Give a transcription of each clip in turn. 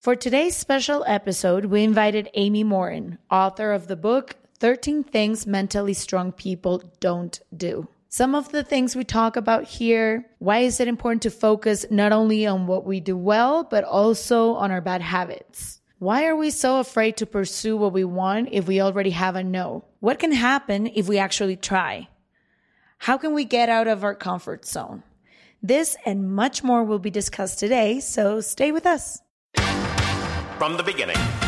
For today's special episode, we invited Amy Morin, author of the book 13 Things Mentally Strong People Don't Do. Some of the things we talk about here why is it important to focus not only on what we do well, but also on our bad habits? Why are we so afraid to pursue what we want if we already have a no? What can happen if we actually try? How can we get out of our comfort zone? This and much more will be discussed today, so stay with us. From the beginning.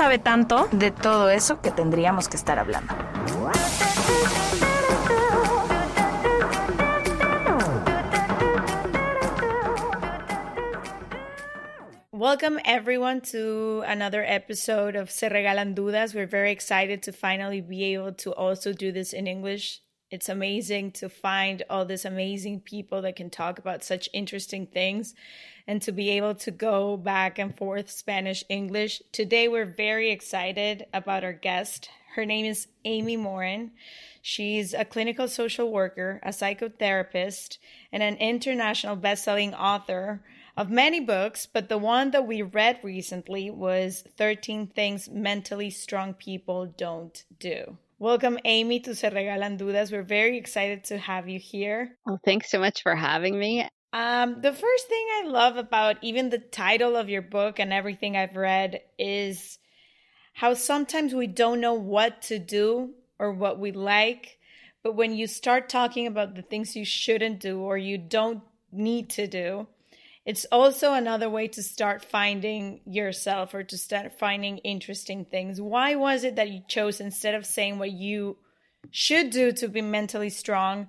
sabe tanto. de todo eso que tendríamos que estar hablando. Welcome everyone to another episode of Se Regalan Dudas. We're very excited to finally be able to also do this in English. It's amazing to find all these amazing people that can talk about such interesting things and to be able to go back and forth Spanish English. Today we're very excited about our guest. Her name is Amy Morin. She's a clinical social worker, a psychotherapist, and an international best-selling author of many books, but the one that we read recently was 13 Things Mentally Strong People Don't Do. Welcome, Amy, to Se Regalan Dudas. We're very excited to have you here. Well, thanks so much for having me. Um, the first thing I love about even the title of your book and everything I've read is how sometimes we don't know what to do or what we like, but when you start talking about the things you shouldn't do or you don't need to do, it's also another way to start finding yourself or to start finding interesting things. Why was it that you chose instead of saying what you should do to be mentally strong?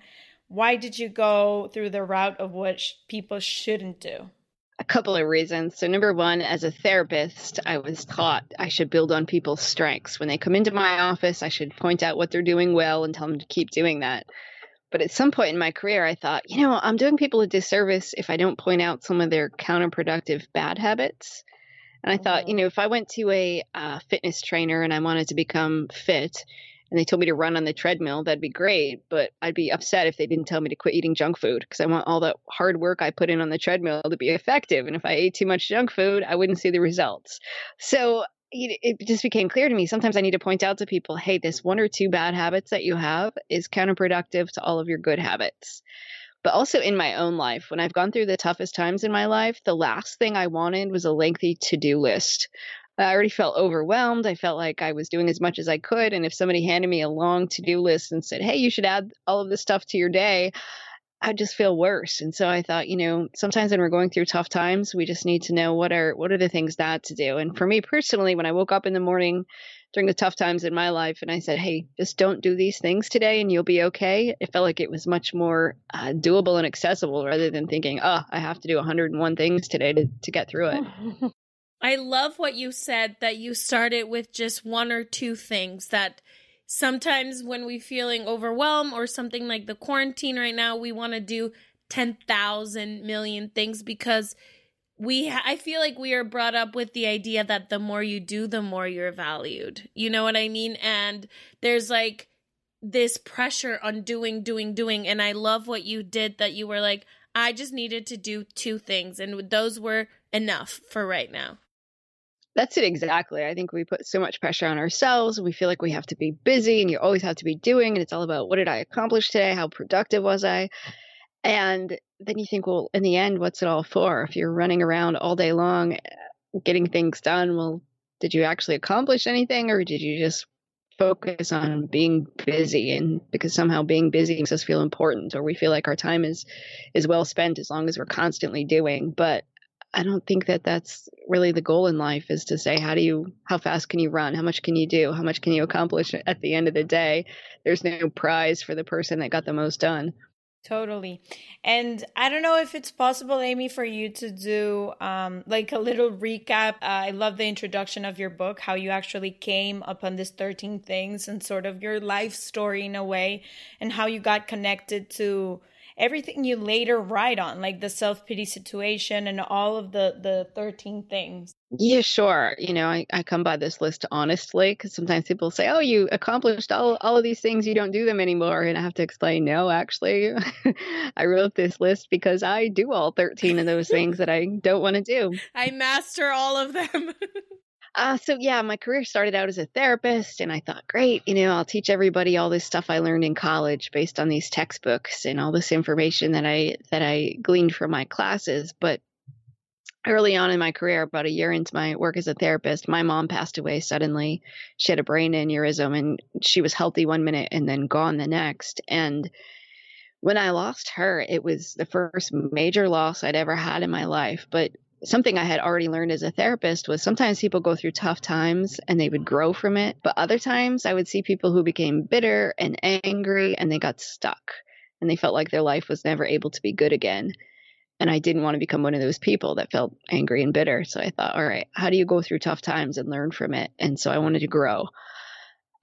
Why did you go through the route of what sh- people shouldn't do? A couple of reasons. So, number one, as a therapist, I was taught I should build on people's strengths. When they come into my office, I should point out what they're doing well and tell them to keep doing that. But at some point in my career, I thought, you know, I'm doing people a disservice if I don't point out some of their counterproductive bad habits. And I thought, you know, if I went to a uh, fitness trainer and I wanted to become fit and they told me to run on the treadmill, that'd be great. But I'd be upset if they didn't tell me to quit eating junk food because I want all that hard work I put in on the treadmill to be effective. And if I ate too much junk food, I wouldn't see the results. So it it just became clear to me sometimes I need to point out to people, hey, this one or two bad habits that you have is counterproductive to all of your good habits. But also in my own life, when I've gone through the toughest times in my life, the last thing I wanted was a lengthy to do list. I already felt overwhelmed. I felt like I was doing as much as I could. And if somebody handed me a long to do list and said, hey, you should add all of this stuff to your day, I'd just feel worse. And so I thought, you know, sometimes when we're going through tough times, we just need to know what are what are the things not to do. And for me personally, when I woke up in the morning during the tough times in my life and I said, hey, just don't do these things today and you'll be okay, it felt like it was much more uh, doable and accessible rather than thinking, oh, I have to do 101 things today to, to get through it. I love what you said that you started with just one or two things that sometimes when we're feeling overwhelmed or something like the quarantine right now, we want to do 10,000 million things because we I feel like we are brought up with the idea that the more you do the more you're valued. You know what I mean? And there's like this pressure on doing doing doing and I love what you did that you were like I just needed to do two things and those were enough for right now. That's it exactly. I think we put so much pressure on ourselves. We feel like we have to be busy and you always have to be doing. And it's all about what did I accomplish today? How productive was I? And then you think, well, in the end, what's it all for? If you're running around all day long eh, getting things done, well, did you actually accomplish anything or did you just focus on being busy and because somehow being busy makes us feel important or we feel like our time is is well spent as long as we're constantly doing but I don't think that that's really the goal in life is to say, how do you, how fast can you run? How much can you do? How much can you accomplish at the end of the day? There's no prize for the person that got the most done. Totally. And I don't know if it's possible, Amy, for you to do um, like a little recap. Uh, I love the introduction of your book, how you actually came upon these 13 things and sort of your life story in a way, and how you got connected to everything you later write on, like the self pity situation and all of the the thirteen things. Yeah, sure. You know, I, I come by this list honestly because sometimes people say, "Oh, you accomplished all all of these things, you don't do them anymore," and I have to explain, no, actually, I wrote this list because I do all thirteen of those things that I don't want to do. I master all of them. Uh, so yeah, my career started out as a therapist, and I thought, great, you know, I'll teach everybody all this stuff I learned in college based on these textbooks and all this information that I that I gleaned from my classes. But early on in my career, about a year into my work as a therapist, my mom passed away suddenly. She had a brain aneurysm, and she was healthy one minute and then gone the next. And when I lost her, it was the first major loss I'd ever had in my life. But something I had already learned as a therapist was sometimes people go through tough times and they would grow from it. But other times I would see people who became bitter and angry and they got stuck and they felt like their life was never able to be good again. And I didn't want to become one of those people that felt angry and bitter. So I thought, all right, how do you go through tough times and learn from it? And so I wanted to grow.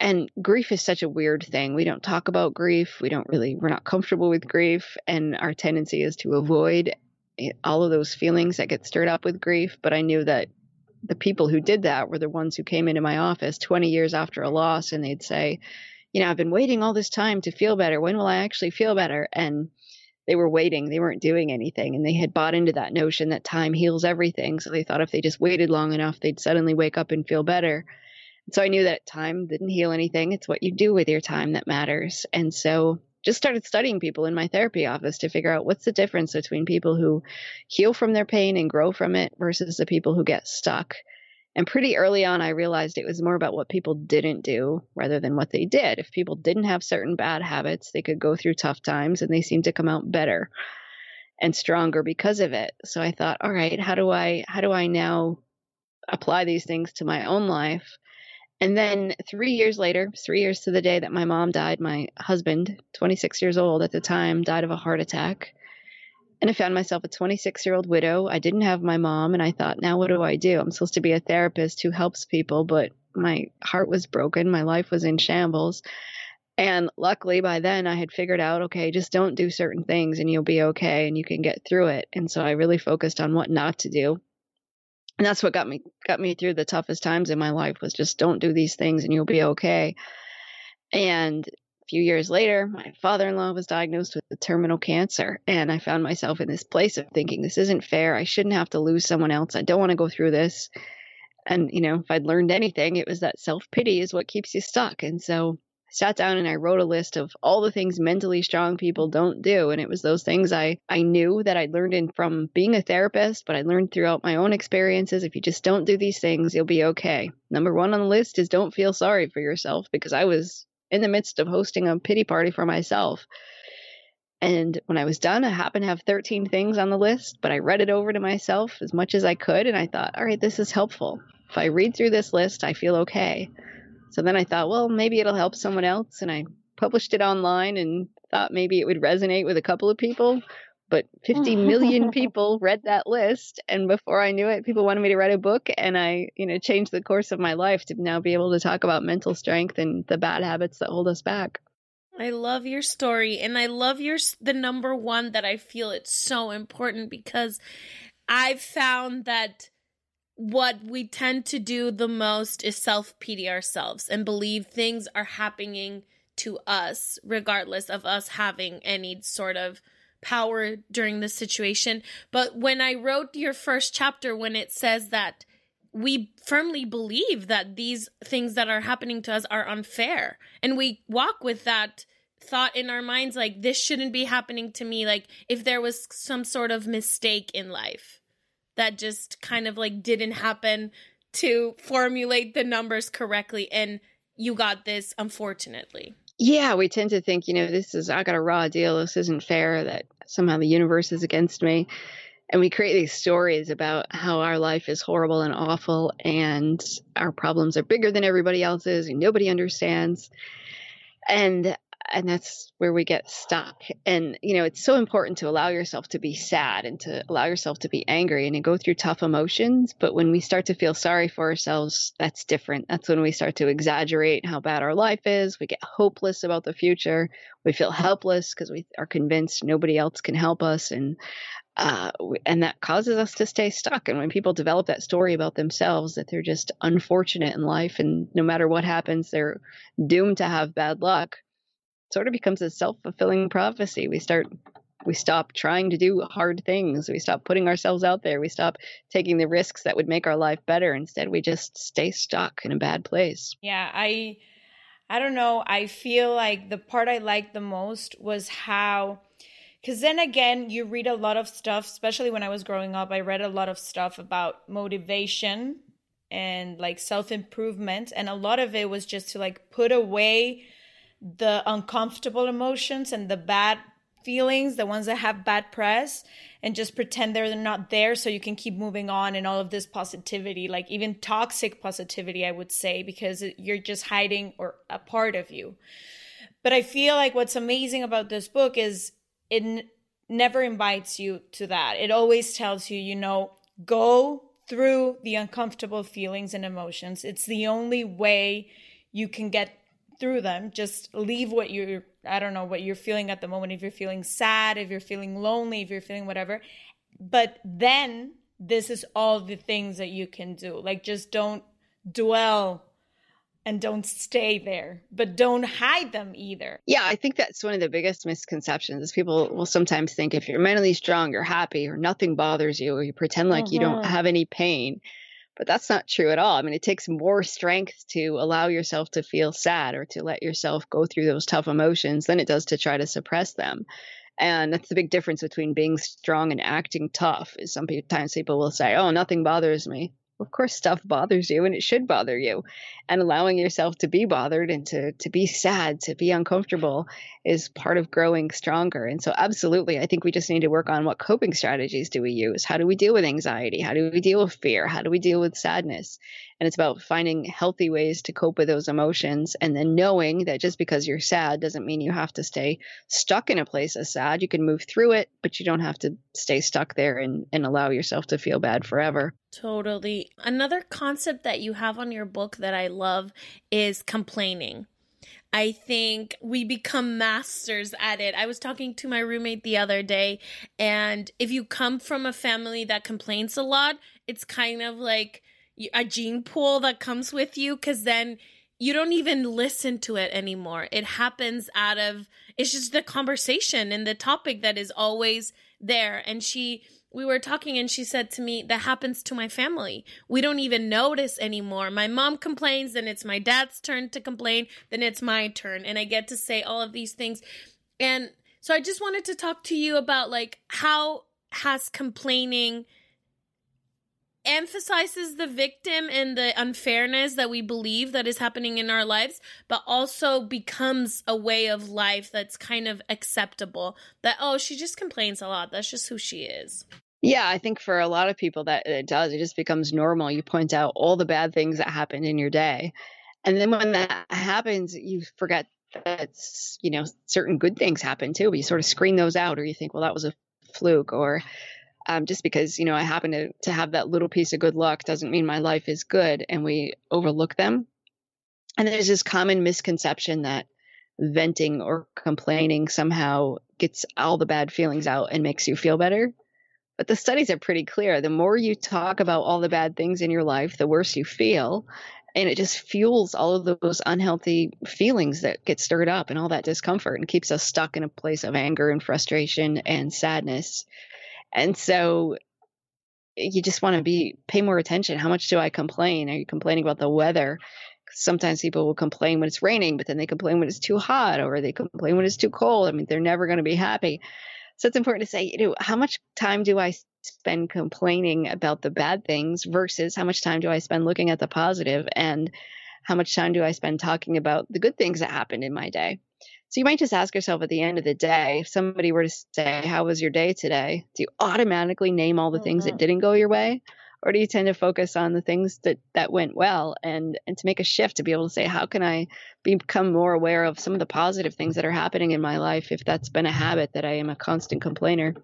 And grief is such a weird thing. We don't talk about grief. We don't really, we're not comfortable with grief. And our tendency is to avoid Eh, all of those feelings that get stirred up with grief. But I knew that the people who did that were the ones who came into my office 20 years after a loss and they'd say, you know, I've been waiting all this time to feel better. When will I actually feel better? And they were waiting, they weren't doing anything. And they had bought into that notion that time heals everything. So they thought if they just waited long enough, they'd suddenly wake up and feel better. So I knew that time didn't heal anything. It's what you do with your time that matters. And so just started studying people in my therapy office to figure out what's the difference between people who heal from their pain and grow from it versus the people who get stuck. And pretty early on, I realized it was more about what people didn't do rather than what they did. If people didn't have certain bad habits, they could go through tough times and they seemed to come out better and stronger because of it. So I thought, all right, how do I how do I now apply these things to my own life? And then three years later, three years to the day that my mom died, my husband, 26 years old at the time, died of a heart attack. And I found myself a 26 year old widow. I didn't have my mom, and I thought, now what do I do? I'm supposed to be a therapist who helps people, but my heart was broken. My life was in shambles. And luckily by then I had figured out, okay, just don't do certain things and you'll be okay and you can get through it. And so I really focused on what not to do and that's what got me got me through the toughest times in my life was just don't do these things and you'll be okay. And a few years later my father-in-law was diagnosed with terminal cancer and i found myself in this place of thinking this isn't fair. I shouldn't have to lose someone else. I don't want to go through this. And you know if i'd learned anything it was that self-pity is what keeps you stuck. And so sat down and I wrote a list of all the things mentally strong people don't do. And it was those things I, I knew that I'd learned in from being a therapist, but I learned throughout my own experiences. If you just don't do these things, you'll be okay. Number one on the list is don't feel sorry for yourself because I was in the midst of hosting a pity party for myself. And when I was done, I happened to have 13 things on the list, but I read it over to myself as much as I could. And I thought, all right, this is helpful. If I read through this list, I feel okay. So then I thought, well, maybe it'll help someone else. And I published it online and thought maybe it would resonate with a couple of people. But 50 million people read that list. And before I knew it, people wanted me to write a book. And I, you know, changed the course of my life to now be able to talk about mental strength and the bad habits that hold us back. I love your story and I love your the number one that I feel it's so important because I've found that what we tend to do the most is self-pity ourselves and believe things are happening to us regardless of us having any sort of power during the situation. But when I wrote your first chapter when it says that we firmly believe that these things that are happening to us are unfair and we walk with that thought in our minds like this shouldn't be happening to me like if there was some sort of mistake in life that just kind of like didn't happen to formulate the numbers correctly and you got this unfortunately. Yeah we tend to think you know this is i got a raw deal this isn't fair that somehow the universe is against me. And we create these stories about how our life is horrible and awful and our problems are bigger than everybody else's and nobody understands. And and that's where we get stuck. And you know it's so important to allow yourself to be sad and to allow yourself to be angry and to go through tough emotions. But when we start to feel sorry for ourselves that's different. That's when we start to exaggerate how bad our life is. We get hopeless about the future. We feel helpless because we are convinced nobody else can help us. And uh, and that causes us to stay stuck. And when people develop that story about themselves, that they're just unfortunate in life, and no matter what happens, they're doomed to have bad luck, sort of becomes a self fulfilling prophecy. We start, we stop trying to do hard things. We stop putting ourselves out there. We stop taking the risks that would make our life better. Instead, we just stay stuck in a bad place. Yeah, I, I don't know. I feel like the part I liked the most was how because then again you read a lot of stuff especially when i was growing up i read a lot of stuff about motivation and like self-improvement and a lot of it was just to like put away the uncomfortable emotions and the bad feelings the ones that have bad press and just pretend they're not there so you can keep moving on and all of this positivity like even toxic positivity i would say because you're just hiding or a part of you but i feel like what's amazing about this book is it n- never invites you to that. It always tells you, you know, go through the uncomfortable feelings and emotions. It's the only way you can get through them. Just leave what you're, I don't know, what you're feeling at the moment. If you're feeling sad, if you're feeling lonely, if you're feeling whatever. But then this is all the things that you can do. Like, just don't dwell and don't stay there, but don't hide them either. Yeah, I think that's one of the biggest misconceptions. Is people will sometimes think if you're mentally strong, you're happy, or nothing bothers you, or you pretend like uh-huh. you don't uh-huh. have any pain. But that's not true at all. I mean, it takes more strength to allow yourself to feel sad or to let yourself go through those tough emotions than it does to try to suppress them. And that's the big difference between being strong and acting tough. Is sometimes people will say, "Oh, nothing bothers me." Of course stuff bothers you and it should bother you. And allowing yourself to be bothered and to to be sad to be uncomfortable is part of growing stronger. And so absolutely i think we just need to work on what coping strategies do we use? How do we deal with anxiety? How do we deal with fear? How do we deal with sadness and it's about finding healthy ways to cope with those emotions and then knowing that just because you're sad doesn't mean you have to stay stuck in a place of sad. You can move through it, but you don't have to stay stuck there and, and allow yourself to feel bad forever. Totally. Another concept that you have on your book that I love is complaining. I think we become masters at it. I was talking to my roommate the other day, and if you come from a family that complains a lot, it's kind of like a gene pool that comes with you because then you don't even listen to it anymore. It happens out of it's just the conversation and the topic that is always there. And she we were talking and she said to me that happens to my family. We don't even notice anymore. My mom complains, then it's my dad's turn to complain, then it's my turn and I get to say all of these things. And so I just wanted to talk to you about like how has complaining emphasizes the victim and the unfairness that we believe that is happening in our lives, but also becomes a way of life that's kind of acceptable. That, oh, she just complains a lot. That's just who she is. Yeah, I think for a lot of people that it does. It just becomes normal. You point out all the bad things that happened in your day. And then when that happens, you forget that, you know, certain good things happen too. But you sort of screen those out or you think, well, that was a fluke or um, just because you know I happen to to have that little piece of good luck doesn't mean my life is good, and we overlook them. And there's this common misconception that venting or complaining somehow gets all the bad feelings out and makes you feel better. But the studies are pretty clear. The more you talk about all the bad things in your life, the worse you feel. And it just fuels all of those unhealthy feelings that get stirred up and all that discomfort and keeps us stuck in a place of anger and frustration and sadness. And so you just want to be pay more attention. How much do I complain? Are you complaining about the weather? Sometimes people will complain when it's raining, but then they complain when it's too hot or they complain when it's too cold. I mean, they're never going to be happy. So it's important to say, you know, how much time do I spend complaining about the bad things versus how much time do I spend looking at the positive and how much time do I spend talking about the good things that happened in my day? So you might just ask yourself at the end of the day, if somebody were to say, How was your day today? Do you automatically name all the things that mm-hmm. didn't go your way? Or do you tend to focus on the things that, that went well and, and to make a shift to be able to say, how can I become more aware of some of the positive things that are happening in my life if that's been a habit that I am a constant complainer?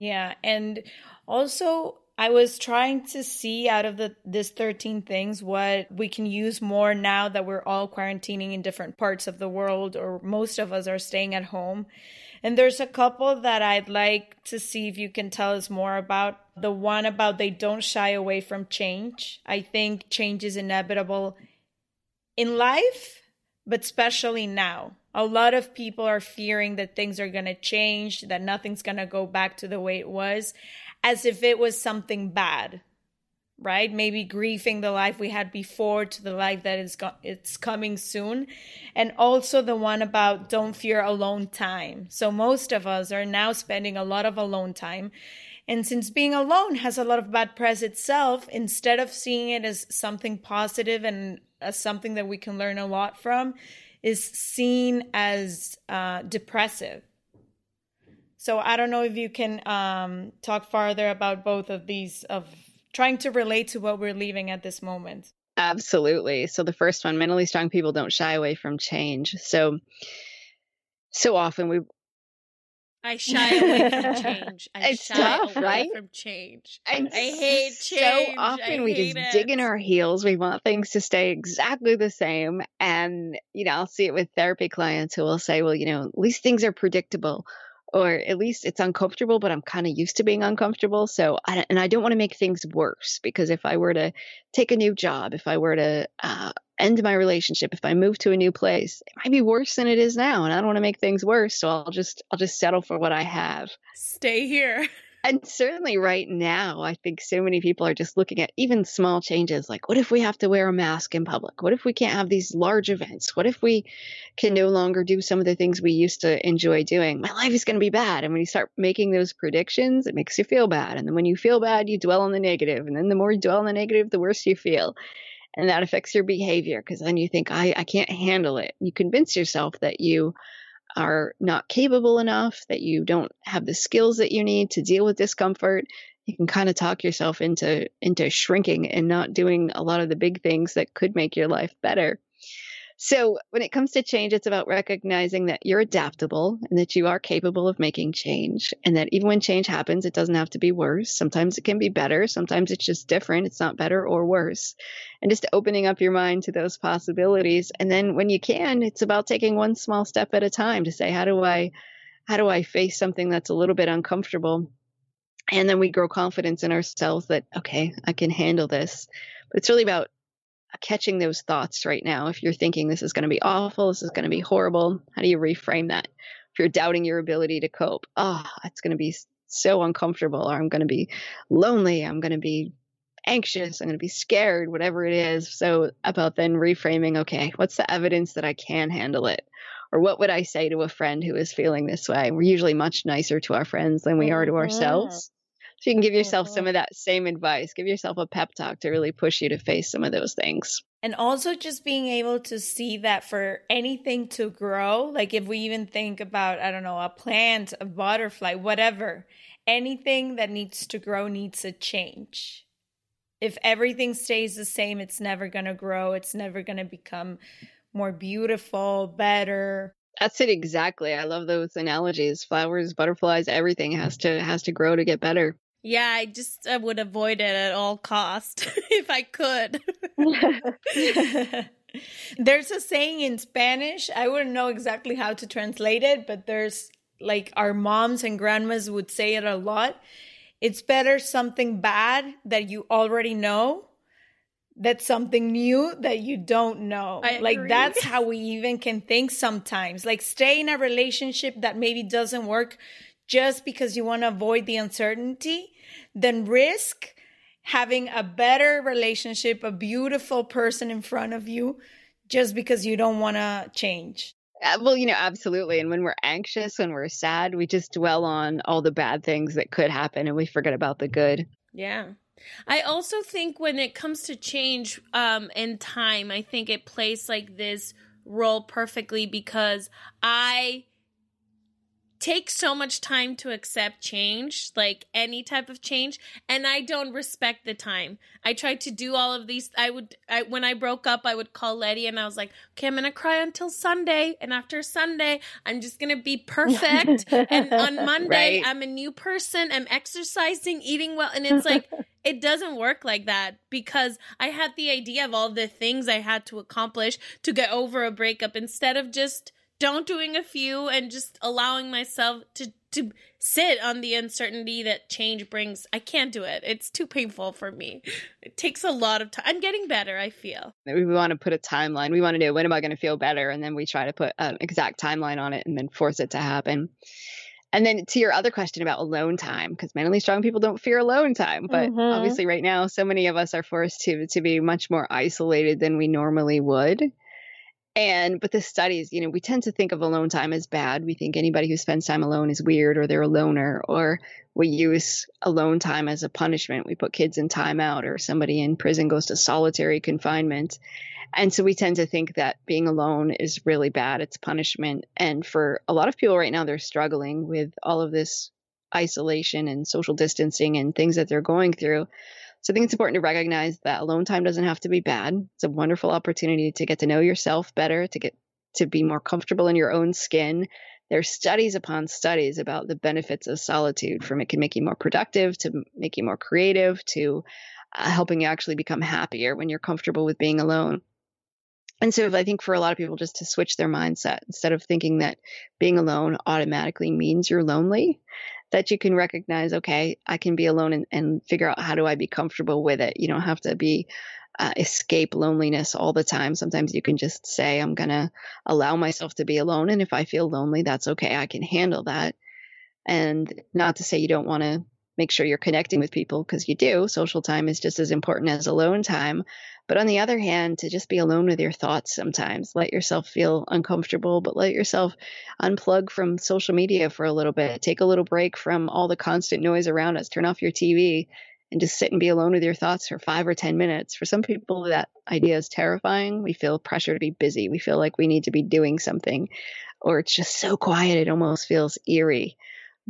Yeah. And also I was trying to see out of the this 13 things what we can use more now that we're all quarantining in different parts of the world or most of us are staying at home. And there's a couple that I'd like to see if you can tell us more about. The one about they don't shy away from change. I think change is inevitable in life, but especially now. A lot of people are fearing that things are going to change, that nothing's going to go back to the way it was as if it was something bad right? Maybe grieving the life we had before to the life that is go- it's coming soon. And also the one about don't fear alone time. So most of us are now spending a lot of alone time. And since being alone has a lot of bad press itself instead of seeing it as something positive and as something that we can learn a lot from is seen as uh, depressive so I don't know if you can um, talk farther about both of these of trying to relate to what we're leaving at this moment. Absolutely. So the first one, mentally strong people don't shy away from change. So so often we I shy away from change. I it's shy tough, away right? from change. And I hate change. So often I we just it. dig in our heels. We want things to stay exactly the same. And, you know, I'll see it with therapy clients who will say, well, you know, at least things are predictable or at least it's uncomfortable, but I'm kind of used to being uncomfortable. So, I, and I don't want to make things worse because if I were to take a new job, if I were to uh, end my relationship, if I move to a new place, it might be worse than it is now, and I don't want to make things worse. So I'll just I'll just settle for what I have. Stay here. And certainly right now, I think so many people are just looking at even small changes like, what if we have to wear a mask in public? What if we can't have these large events? What if we can no longer do some of the things we used to enjoy doing? My life is going to be bad. And when you start making those predictions, it makes you feel bad. And then when you feel bad, you dwell on the negative. And then the more you dwell on the negative, the worse you feel. And that affects your behavior because then you think, I, I can't handle it. You convince yourself that you are not capable enough, that you don't have the skills that you need to deal with discomfort, you can kind of talk yourself into into shrinking and not doing a lot of the big things that could make your life better. So, when it comes to change, it's about recognizing that you're adaptable and that you are capable of making change. And that even when change happens, it doesn't have to be worse. Sometimes it can be better. Sometimes it's just different. It's not better or worse. And just opening up your mind to those possibilities. And then when you can, it's about taking one small step at a time to say, how do I, how do I face something that's a little bit uncomfortable? And then we grow confidence in ourselves that, okay, I can handle this. But it's really about catching those thoughts right now. If you're thinking this is going to be awful, this is going to be horrible, how do you reframe that? If you're doubting your ability to cope, oh, it's going to be so uncomfortable, or I'm going to be lonely, I'm going to be anxious, I'm going to be scared, whatever it is. So, about then reframing, okay, what's the evidence that I can handle it? Or what would I say to a friend who is feeling this way? We're usually much nicer to our friends than we are to mm-hmm. ourselves. So you can give yourself some mm-hmm. of that same advice. Give yourself a pep talk to really push you to face some of those things. And also just being able to see that for anything to grow, like if we even think about, I don't know, a plant, a butterfly, whatever, anything that needs to grow needs a change. If everything stays the same, it's never going to grow, it's never going to become more beautiful, better. That's it exactly. I love those analogies. Flowers, butterflies, everything has to has to grow to get better. Yeah, I just I would avoid it at all cost if I could. There's a saying in Spanish, I wouldn't know exactly how to translate it, but there's like our moms and grandmas would say it a lot. It's better something bad that you already know that's something new that you don't know. I like agree. that's how we even can think sometimes. Like stay in a relationship that maybe doesn't work just because you want to avoid the uncertainty, then risk having a better relationship, a beautiful person in front of you just because you don't want to change. Uh, well, you know, absolutely. And when we're anxious, when we're sad, we just dwell on all the bad things that could happen and we forget about the good. Yeah. I also think when it comes to change um in time, I think it plays like this role perfectly because I take so much time to accept change, like any type of change, and I don't respect the time. I tried to do all of these. I would, I, when I broke up, I would call Lety and I was like, okay, I'm gonna cry until Sunday, and after Sunday, I'm just gonna be perfect. and on Monday, Right. I'm a new person. I'm exercising, eating well, and it's like it doesn't work like that because I had the idea of all the things I had to accomplish to get over a breakup instead of just don't doing a few and just allowing myself to to sit on the uncertainty that change brings. I can't do it. It's too painful for me. It takes a lot of time. I'm getting better, I feel. We want to put a timeline. We want to know when am I going to feel better? And then we try to put an exact timeline on it and then force it to happen. And then to your other question about alone time, because mentally strong people don't fear alone time. But Mhm. obviously, right now, so many of us are forced to to be much more isolated than we normally would. And but the studies, you know, we tend to think of alone time as bad. We think anybody who spends time alone is weird or they're a loner, or we use alone time as a punishment. We put kids in timeout, or somebody in prison goes to solitary confinement. And so we tend to think that being alone is really bad. It's punishment. And for a lot of people right now, they're struggling with all of this isolation and social distancing and things that they're going through. So I think it's important to recognize that alone time doesn't have to be bad. It's a wonderful opportunity to get to know yourself better, to get to be more comfortable in your own skin. There's studies upon studies about the benefits of solitude from it can make you more productive, to make you more creative, to uh, helping you actually become happier when you're comfortable with being alone. And so I think for a lot of people just to switch their mindset instead of thinking that being alone automatically means you're lonely, that you can recognize, okay, I can be alone and, and figure out how do I be comfortable with it. You don't have to be uh, escape loneliness all the time. Sometimes you can just say, I'm going to allow myself to be alone. And if I feel lonely, that's okay. I can handle that. And not to say you don't want to make sure you're connecting with people because you do. Social time is just as important as alone time. But on the other hand, to just be alone with your thoughts sometimes, let yourself feel uncomfortable, but let yourself unplug from social media for a little bit. Take a little break from all the constant noise around us. Turn off your TV and just sit and be alone with your thoughts for five or 10 minutes. For some people, that idea is terrifying. We feel pressure to be busy. We feel like we need to be doing something, or it's just so quiet, it almost feels eerie.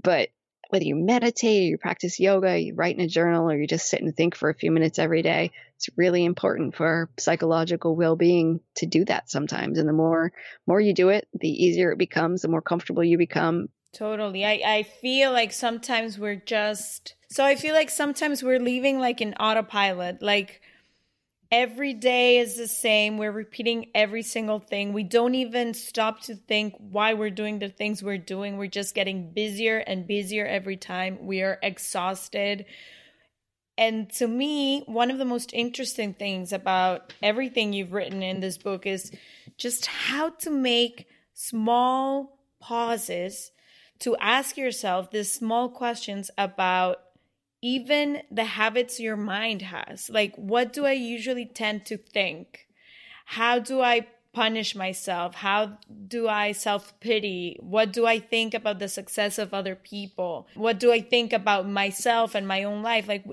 But whether you meditate or you practice yoga, you write in a journal, or you just sit and think for a few minutes every day, it's really important for psychological well-being to do that sometimes. And the more more you do it, the easier it becomes, the more comfortable you become. Totally. I, I feel like sometimes we're just so I feel like sometimes we're leaving like an autopilot. Like every day is the same. We're repeating every single thing. We don't even stop to think why we're doing the things we're doing. We're just getting busier and busier every time. We are exhausted. And to me, one of the most interesting things about everything you've written in this book is just how to make small pauses to ask yourself these small questions about even the habits your mind has. Like, what do I usually tend to think? How do I punish myself? How do I self pity? What do I think about the success of other people? What do I think about myself and my own life? Like,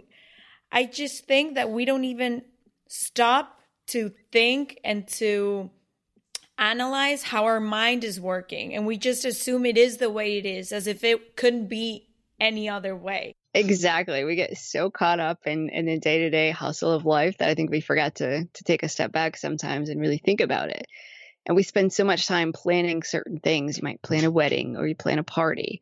I just think that we don't even stop to think and to analyze how our mind is working. And we just assume it is the way it is, as if it couldn't be any other way. Exactly. We get so caught up in, in the day to day hustle of life that I think we forget to to take a step back sometimes and really think about it. And we spend so much time planning certain things. You might plan a wedding or you plan a party.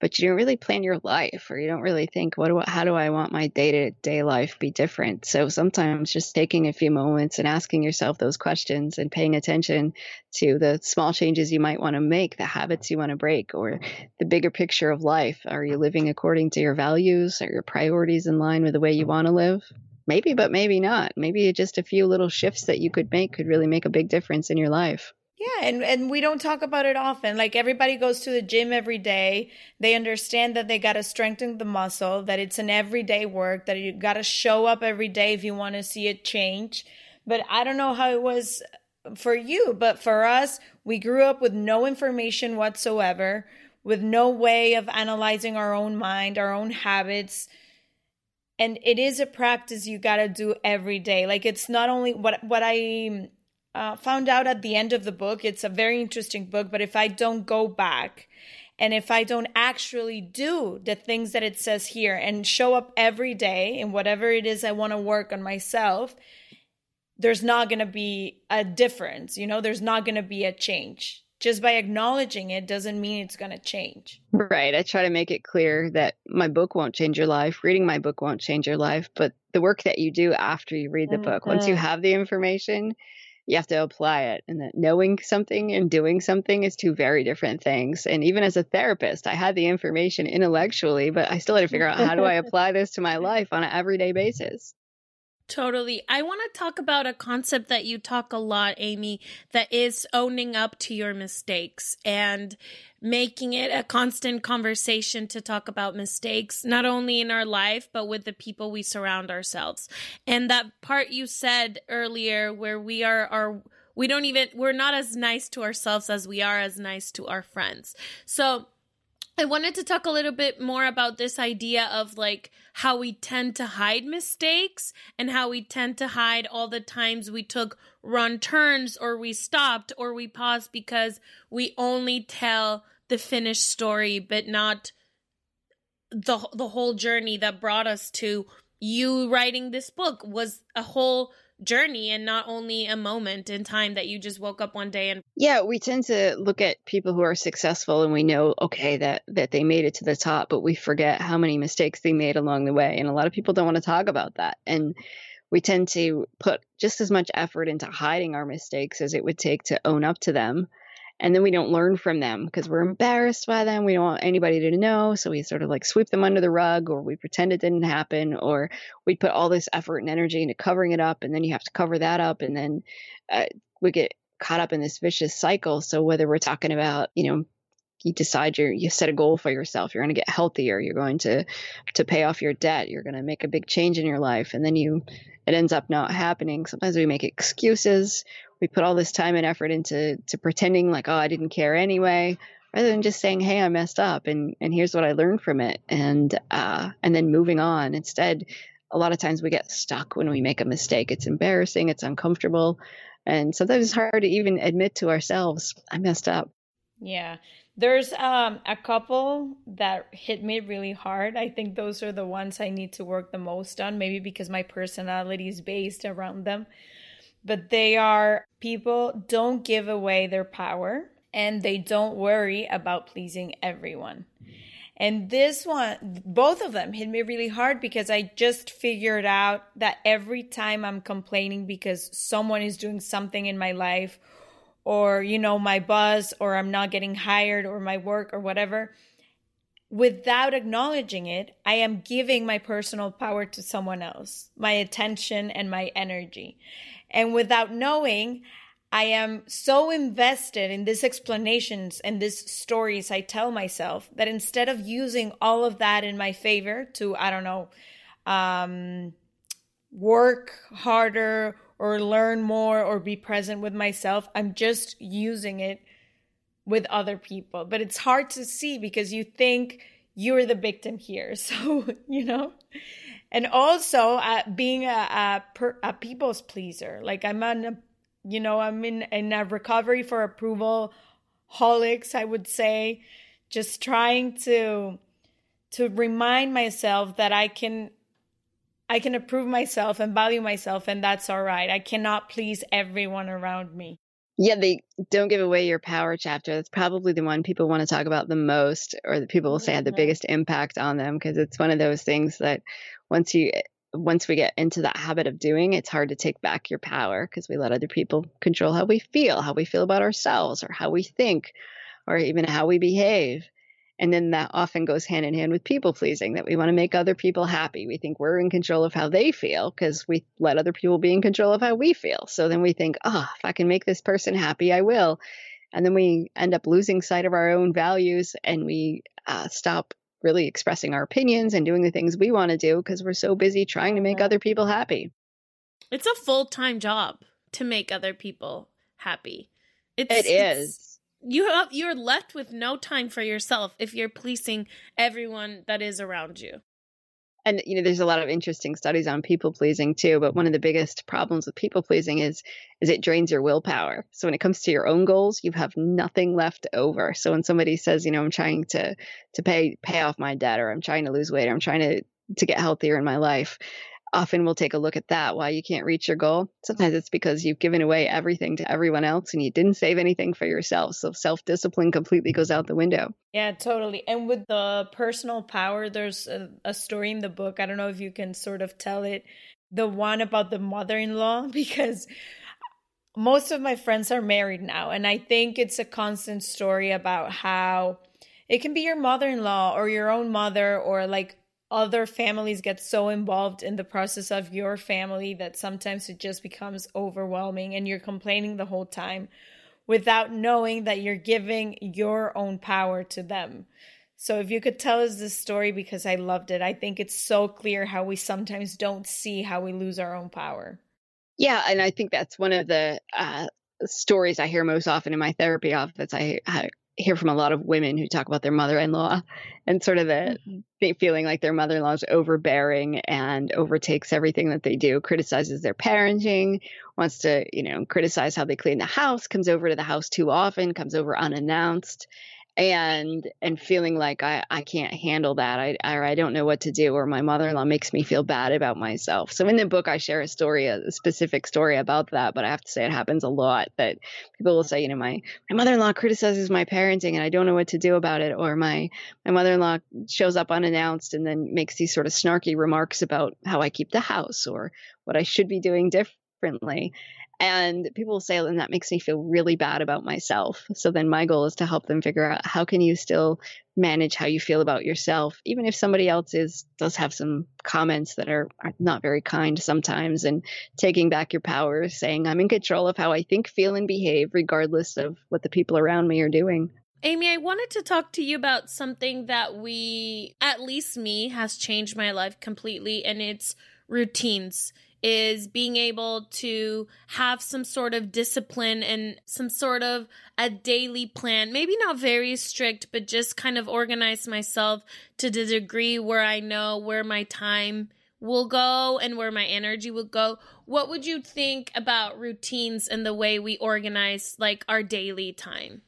But you don't really plan your life or you don't really think what do how do I want my day-to-day life be different? So sometimes just taking a few moments and asking yourself those questions and paying attention to the small changes you might want to make the habits you want to break or the bigger picture of life. Are you living according to your values? Are your priorities in line with the way you want to live? Maybe but maybe not. Maybe just a few little shifts that you could make could really make a big difference in your life yeah, and and we don't talk about it often. Like everybody goes to the gym every day. They understand that they got to strengthen the muscle, that it's an everyday work, that you got to show up every day if you want to see it change. But I don't know how it was for you, but for us, we grew up with no information whatsoever, with no way of analyzing our own mind, our own habits. And it is a practice you got to do every day. Like it's not only what what I uh, found out at the end of the book. It's a very interesting book, but if I don't go back and if I don't actually do the things that it says here and show up every day in whatever it is I want to work on myself, there's not going to be a difference. You know, there's not going to be a change. Just by acknowledging it doesn't mean it's going to change. Right. I try to make it clear that my book won't change your life. Reading my book won't change your life, but the work that you do after you read the mm-hmm. book, once you mm-hmm. have the information, you have to apply it and that knowing something and doing something is two very different things. And even as a therapist i had the information intellectually but i still had to figure out how do i apply this to my life on an everyday basis Totally. I want to talk about a concept that you talk a lot, Amy, that is owning up to your mistakes and making it a constant conversation to talk about mistakes, not only in our life, but with the people we surround ourselves. And that part you said earlier, where we are, are, we don't even, we're not as nice to ourselves as we are as nice to our friends. So, I wanted to talk a little bit more about this idea of like how we tend to hide mistakes and how we tend to hide all the times we took wrong turns or we stopped or we paused because we only tell the finished story but not the the whole journey that brought us to you writing this book was a whole journey and not only a moment in time that you just woke up one day and yeah we tend to look at people who are successful and we know okay that that they made it to the top but we forget how many mistakes they made along the way and a lot of people don't want to talk about that and we tend to put just as much effort into hiding our mistakes as it would take to own up to them and then we don't learn from them because we're embarrassed by them. We don't want anybody to know. So we sort of like sweep them under the rug or we pretend it didn't happen or we put all this effort and energy into covering it up and then you have to cover that up and then uh, we get caught up in this vicious cycle. So whether we're talking about, you know, you decide you're you set a goal for yourself you're going to get healthier you're going to to pay off your debt you're going to make a big change in your life and then you it ends up not happening sometimes we make excuses we put all this time and effort into to pretending like oh i didn't care anyway rather than just saying hey i messed up and and here's what i learned from it and uh and then moving on. Instead a lot of times we get stuck when we make a mistake. It's embarrassing it's uncomfortable and sometimes it's hard to even admit to ourselves i messed up. Yeah. There's um a couple that hit me really hard. I think those are the ones i need to work the most on maybe because my personality is based around them but they are people don't give away their power and they don't worry about pleasing everyone. And this one, both of them hit me really hard because I just figured out that every time I'm complaining because someone is doing something in my life, or, you know, my boss, or I'm not getting hired, or my work, or whatever, without acknowledging it, I am giving my personal power to someone else, my attention and my energy. And without knowing, I am so invested in these explanations and these stories I tell myself that instead of using all of that in my favor to, I don't know, um, work harder or learn more or be present with myself, I'm just using it with other people. But it's hard to see because you think you're the victim here. So, you know, and also uh, being a, a, per, a, people's pleaser like i'm on you know i'm in in a recovery for approval holics i would say just trying to to remind myself that i can i can approve myself and value myself and that's all right i cannot please everyone around me Yeah, they don't give away your power chapter. That's probably the one people want to talk about the most, or the people will say had the Mhm. biggest impact on them because it's one of those things that once you once we get into that habit of doing, it's hard to take back your power because we let other people control how we feel, how we feel about ourselves, or how we think, or even how we behave. And then that often goes hand in hand with people pleasing, that we want to make other people happy. We think we're in control of how they feel because we let other people be in control of how we feel. So then we think, oh, if I can make this person happy, I will. And then we end up losing sight of our own values and we uh, stop really expressing our opinions and doing the things we want to do because we're so busy trying to make other people happy. It's a full time job to make other people happy. It's, It it's- You have you're left with no time for yourself if you're pleasing everyone that is around you. And you know there's a lot of interesting studies on people pleasing too but one of the biggest problems with people pleasing is is it drains your willpower. So when it comes to your own goals you have nothing left over. So when somebody says you know i'm trying to to pay pay off my debt or i'm trying to lose weight or i'm trying to to get healthier in my life often we'll take a look at that why you can't reach your goal sometimes it's because you've given away everything to everyone else and you didn't save anything for yourself so self-discipline completely goes out the window Yeah, totally. And with the personal power, there's a, a story in the book. I don't know if you can sort of tell it. The one about the mother in law, because most of my friends are married now. And I think it's a constant story about how it can be your mother in law or your own mother or like other families get so involved in the process of your family that sometimes it just becomes overwhelming and you're complaining the whole time without knowing that you're giving your own power to them. So if you could tell us this story because I loved it. I think it's so clear how we sometimes don't see how we lose our own power. Yeah, and I think that's one of the uh, stories I hear most often in my therapy office. I, I hear from a lot of women who talk about their mother-in-law and sort of the mm-hmm. they feeling like their mother-in-law is overbearing and overtakes everything that they do, criticizes their parenting, wants to, you know, criticize how they clean the house, comes over to the house too often, comes over unannounced and and feeling like I, I can't handle that I, or I don't know what to do or my mother-in-law makes me feel bad about myself. So in the book I share a story a specific story about that but I have to say it happens a lot that people will say you know my my mother-in-law criticizes my parenting and I don't know what to do about it or my my mother-in-law shows up unannounced and then makes these sort of snarky remarks about how I keep the house or what I should be doing differently and people will say and that makes me feel really bad about myself so then my goal is to help them figure out how can you still manage how you feel about yourself even if somebody else is does have some comments that are, are not very kind sometimes and taking back your power saying i'm in control of how i think feel and behave regardless of what the people around me are doing Amy, I wanted to talk to you about something that we, at least me, has changed my life completely, and it's routines. Is being able to have some sort of discipline and some sort of a daily plan. Maybe not very strict, but just kind of organize myself to the degree where I know where my time will go and where my energy will go. What would you think about routines and the way we organize like our daily time?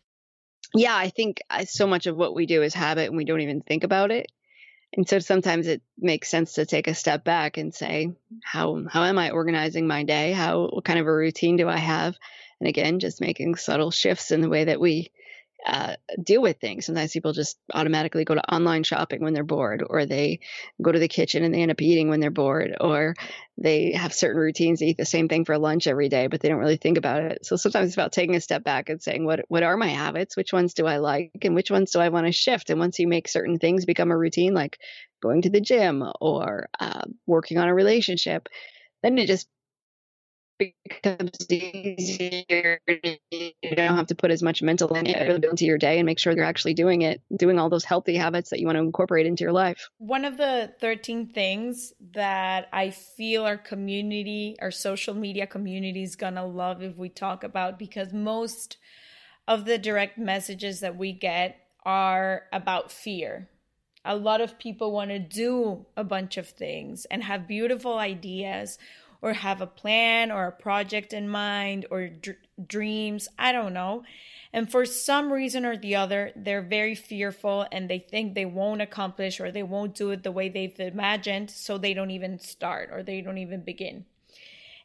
yeah i think uh, so much of what we do is habit and we don't even think about it and so sometimes it makes sense to take a step back and say how how am i organizing my day? How what kind of a routine do i have? And again just making subtle shifts in the way that we uh, deal with things. Sometimes people just automatically go to online shopping when they're bored or they go to the kitchen and they end up eating when they're bored or they have certain routines they eat the same thing for lunch every day but they don't really think about it. So sometimes it's about taking a step back and saying what what are my habits? Which ones do i like and which ones do i want to shift? And once you make certain things become a routine like going to the gym or uh, working on a relationship then it just becomes easier you don't have to put as much mental into your day and make sure you're actually doing it doing all those healthy habits that you want to incorporate into your life One of the 13 things that I feel our community, our social media community is going to love if we talk about because most of the direct messages that we get are about fear. A lot of people want to do a bunch of things and have beautiful ideas or have a plan or a project in mind or dr- dreams. I don't know. And for some reason or the other, they're very fearful and they think they won't accomplish or they won't do it the way they've imagined. So they don't even start or they don't even begin.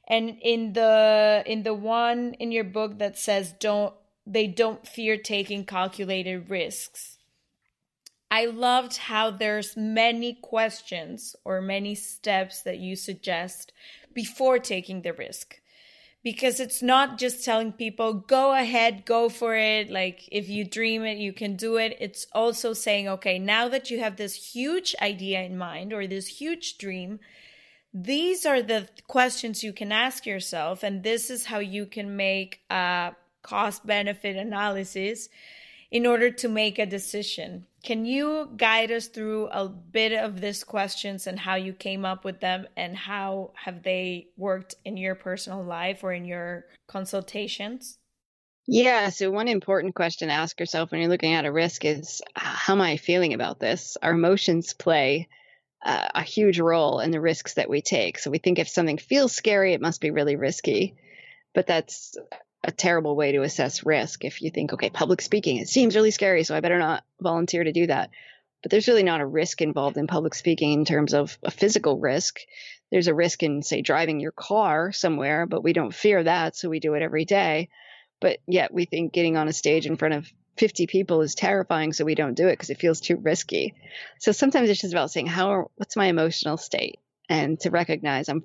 And in the in the one in your book that says don't they don't fear taking calculated risks. I loved how there's many questions or many steps that you suggest before taking the risk. Because it's not just telling people, go ahead, go for it. Like, if you dream it, you can do it. It's also saying, okay, now that you have this huge idea in mind or this huge dream, these are the questions you can ask yourself. And this is how you can make a cost benefit analysis in order to make a decision. Can you guide us through a bit of these questions and how you came up with them and how have they worked in your personal life or in your consultations? Yeah, so one important question to ask yourself when you're looking at a risk is how am I feeling about this? Our emotions play uh, a huge role in the risks that we take. So we think if something feels scary, it must be really risky. But that's a terrible way to assess risk if you think, okay, public speaking, it seems really scary, so I better not volunteer to do that. But there's really not a risk involved in public speaking in terms of a physical risk. There's a risk in, say, driving your car somewhere, but we don't fear that, so we do it every day. But yet we think getting on a stage in front of 50 people is terrifying, so we don't do it because it feels too risky. So sometimes it's just about saying, how what's my emotional state? And to recognize I'm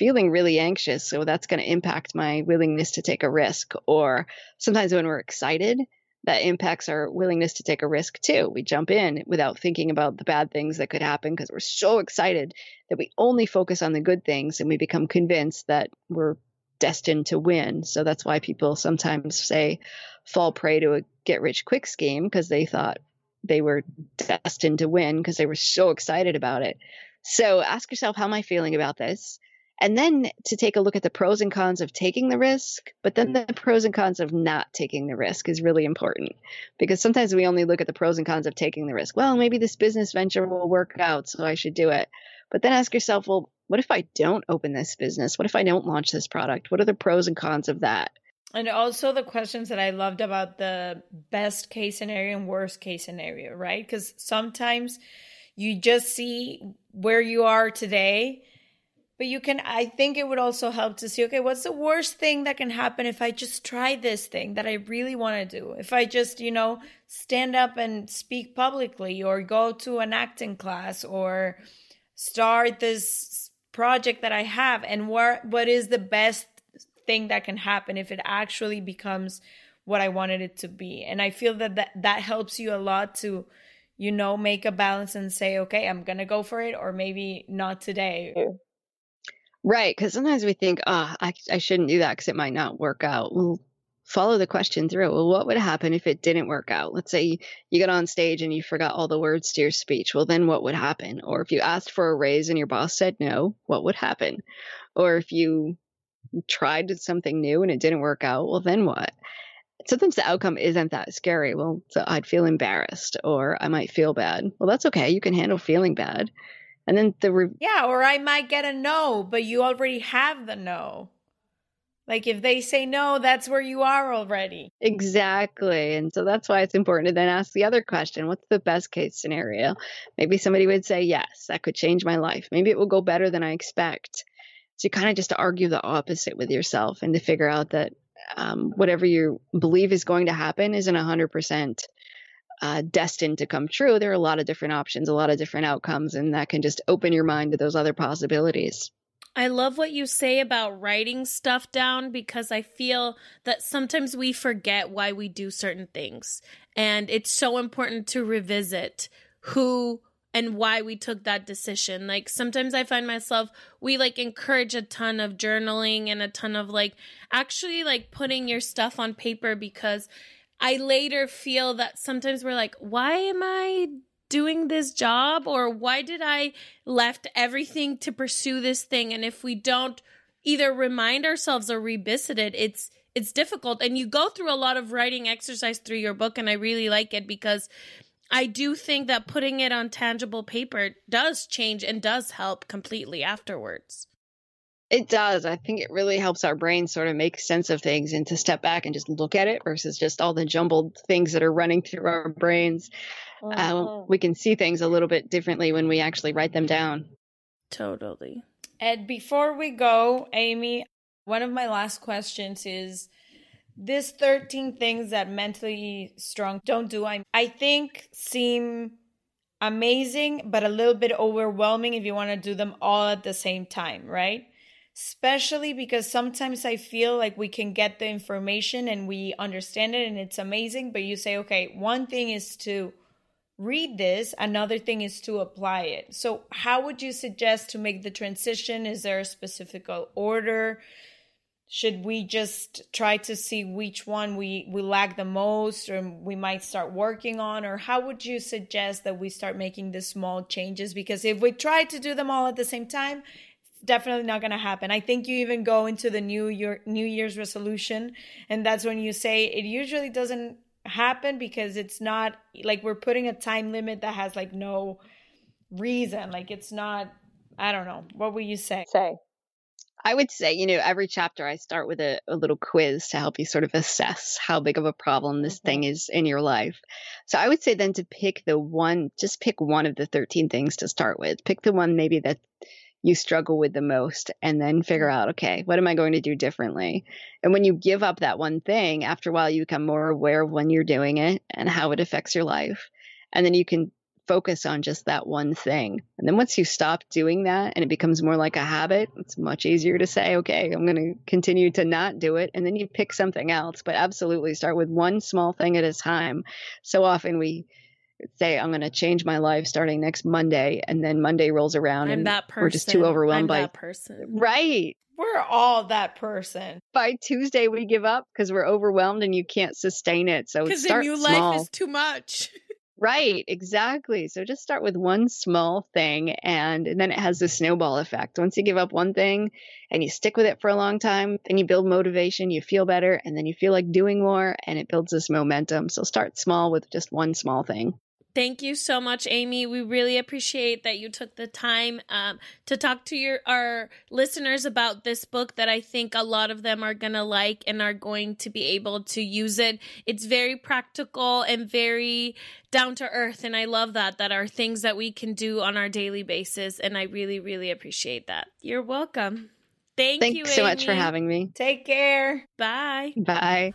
feeling really anxious. So that's going to impact my willingness to take a risk. Or sometimes when we're excited, that impacts our willingness to take a risk too. We jump in without thinking about the bad things that could happen because we're so excited that we only focus on the good things and we become convinced that we're destined to win. So that's why people sometimes say fall prey to a get rich quick scheme because they thought they were destined to win because they were so excited about it. So ask yourself, how am I feeling about this? And then to take a look at the pros and cons of taking the risk but then mm. the pros and cons of not taking the risk is really important. Because sometimes we only look at the pros and cons of taking the risk. Well maybe this business venture will work out so i should do it. But then ask yourself well what if i don't open this business? What if i don't launch this product? What are the pros and cons of that? And also the questions that I loved about the best case scenario and worst case scenario, right? Because sometimes you just see where you are today but you can i think it would also help to see okay what's the worst thing that can happen if i just try this thing that i really want to do? If i just you know stand up and speak publicly or go to an acting class or start this project that i have and what what is the best thing that can happen if it actually becomes what i wanted it to be? And i feel that that, that helps you a lot to you know make a balance and say okay i'm gonna go for it or maybe not today Right, because sometimes we think, oh, I, I shouldn't do that because it might not work out. Well, follow the question through. Well, what would happen if it didn't work out? Let's say you, you get on stage and you forgot all the words to your speech. Well, then what would happen? Or if you asked for a raise and your boss said no, what would happen? Or if you tried something new and it didn't work out, well, then what? Sometimes the outcome isn't that scary. Well, so I'd feel embarrassed or I might feel bad. Well, that's okay. You can handle feeling bad. And then the re- yeah, or I might get a no, but you already have the no. Like if they say no, that's where you are already. Exactly. And so that's why it's important to then ask the other question what's the best case scenario? Maybe somebody would say, yes, that could change my life. Maybe it will go better than I expect. So you kind of just to argue the opposite with yourself and to figure out that um, whatever you believe is going to happen isn't 100% uh, destined to come true, there are a lot of different options, a lot of different outcomes, and that can just open your mind to those other possibilities. I love what you say about writing stuff down because I feel that sometimes we forget why we do certain things. And it's so important to revisit who and why we took that decision. Like sometimes I find myself, we like encourage a ton of journaling and a ton of like actually like putting your stuff on paper because I later feel that sometimes we're like, why am I doing this job? Or why did I left everything to pursue this thing? And if we don't either remind ourselves or revisit it it's it's difficult. And you go through a lot of writing exercise through your book and I really like it because I do think that putting it on tangible paper does change and does help completely afterwards. It does. I think it really helps our brain sort of make sense of things and to step back and just look at it versus just all the jumbled things that are running through our brains. Uh, we can see things a little bit differently when we actually write them down. Totally. And before we go, Amy, One of my last questions is this 13 things that mentally strong don't do I I think seem amazing but a little bit overwhelming if you want to do them all at the same time, right? Especially because sometimes I feel like we can get the information and we understand it and it's amazing, but you say, okay, one thing is to read this, another thing is to apply it. So, how would you suggest to make the transition? Is there a specific order? should we just try to see which one we we lack the most or we might start working on or how would you suggest that we start making the small changes because if we try to do them all at the same time definitely not going to happen i think you even go into the new year new year's resolution and that's when you say it usually doesn't happen because it's not like we're putting a time limit that has like no reason like it's not i don't know what would you say say I would say, you know, every chapter I start with a, a, little quiz to help you sort of assess how big of a problem this mm-hmm. thing is in your life. So I would say then to pick the one, just pick one of the 13 things to start with. Pick the one maybe that you struggle with the most and then figure mm-hmm. out, okay, what am I going to do differently? And when you give up that one thing, after a while, you become more aware of when you're doing it and how it affects your life. And then you can focus on just that one thing. And then once you stop doing that and it becomes more like a habit, it's much easier to say, okay, I'm going to continue to not do it. And then you pick something else. But absolutely start with one small thing at a time. So often we say, I'm going to change my life starting next Monday. And then Monday rolls around I'm and that person. we're just too overwhelmed I'm by that person. Right. We're all that person. By Tuesday, we give up because we're overwhelmed and you can't sustain it. So because the new small. life is too much. Right, exactly. So just start with one small thing and, and then it has the snowball effect. Once you give up one thing and you stick with it for a long time, then you build motivation, you feel better, and then you feel like doing more and it builds this momentum. So start small with just one small thing. Thank you so much, Amy. We really appreciate that you took the time um, to talk to your our listeners about this book that I think a lot of them are gonna like and are going to be able to use it. It's very practical and very down to earth, and I love that. That are things that we can do on our daily basis, and I really, really appreciate that. You're welcome. Thank Thanks you. so Amy. much for having me. Take care. Bye. Bye.